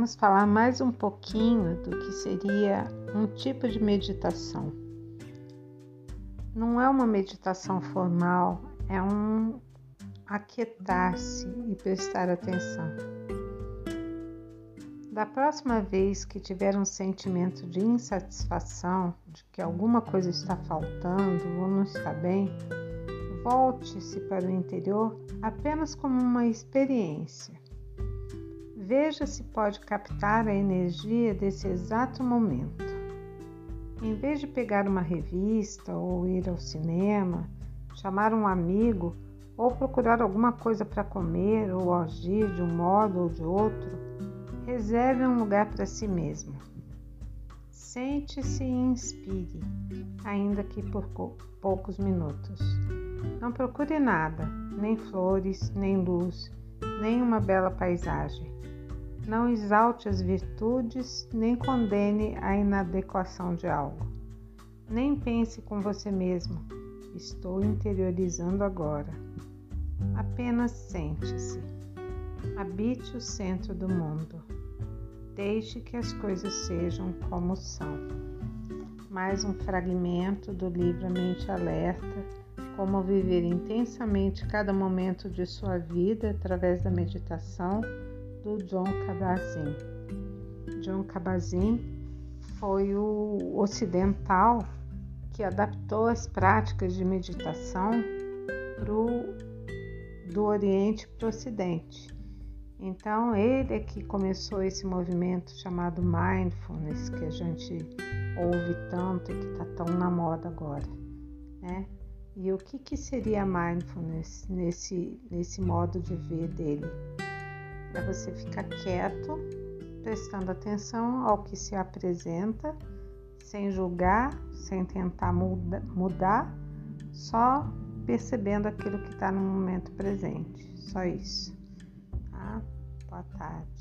vamos falar mais um pouquinho do que seria um tipo de meditação. Não é uma meditação formal, é um aquietar-se e prestar atenção. Da próxima vez que tiver um sentimento de insatisfação, de que alguma coisa está faltando ou não está bem, volte-se para o interior apenas como uma experiência. Veja se pode captar a energia desse exato momento. Em vez de pegar uma revista ou ir ao cinema, chamar um amigo ou procurar alguma coisa para comer ou agir de um modo ou de outro, reserve um lugar para si mesmo. Sente-se e inspire, ainda que por poucos minutos. Não procure nada, nem flores, nem luz, nem uma bela paisagem. Não exalte as virtudes, nem condene a inadequação de algo. Nem pense com você mesmo, estou interiorizando agora. Apenas sente-se. Habite o centro do mundo. Deixe que as coisas sejam como são. Mais um fragmento do livro Mente Alerta: Como Viver Intensamente Cada Momento de Sua Vida através da Meditação, do John Kabat-Zinn. John Kabat-Zinn foi o ocidental que adaptou as práticas de meditação pro, do Oriente para o Ocidente. Então, ele é que começou esse movimento chamado mindfulness, que a gente ouve tanto e que está tão na moda agora, né? E o que, que seria mindfulness nesse, nesse modo de ver dele? É você ficar quieto, prestando atenção ao que se apresenta, sem julgar, sem tentar muda, mudar, só percebendo aquilo que está no momento presente. Só isso. Tá? Boa tarde.